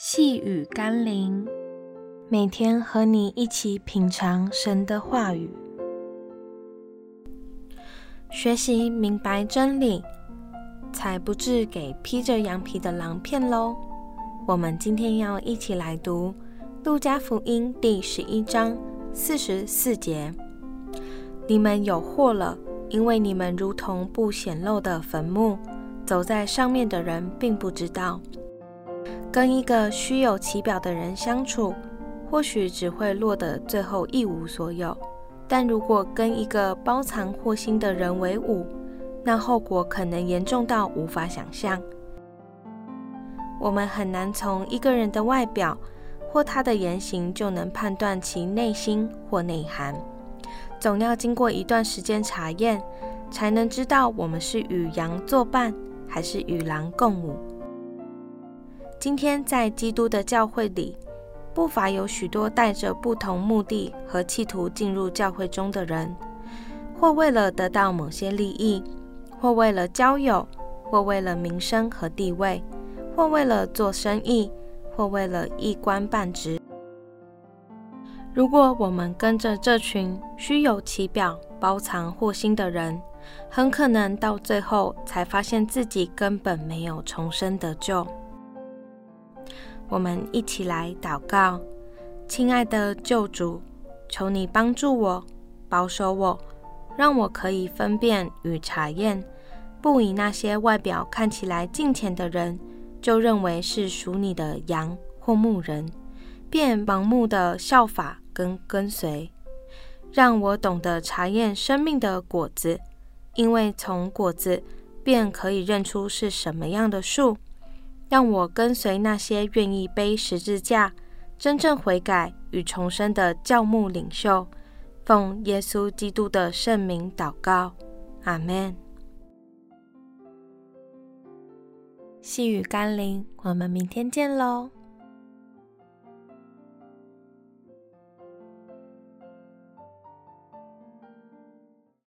细雨甘霖，每天和你一起品尝神的话语，学习明白真理，才不致给披着羊皮的狼骗喽。我们今天要一起来读《路加福音》第十一章四十四节：“你们有祸了，因为你们如同不显露的坟墓，走在上面的人并不知道。”跟一个虚有其表的人相处，或许只会落得最后一无所有；但如果跟一个包藏祸心的人为伍，那后果可能严重到无法想象。我们很难从一个人的外表或他的言行就能判断其内心或内涵，总要经过一段时间查验，才能知道我们是与羊作伴，还是与狼共舞。今天在基督的教会里，不乏有许多带着不同目的和企图进入教会中的人，或为了得到某些利益，或为了交友，或为了名声和地位，或为了做生意，或为了一官半职。如果我们跟着这群虚有其表、包藏祸心的人，很可能到最后才发现自己根本没有重生得救。我们一起来祷告，亲爱的救主，求你帮助我，保守我，让我可以分辨与查验，不以那些外表看起来敬虔的人，就认为是属你的羊或牧人，便盲目的效法跟跟随。让我懂得查验生命的果子，因为从果子便可以认出是什么样的树。让我跟随那些愿意背十字架、真正悔改与重生的教牧领袖，奉耶稣基督的圣名祷告，阿门。细雨甘霖，我们明天见喽。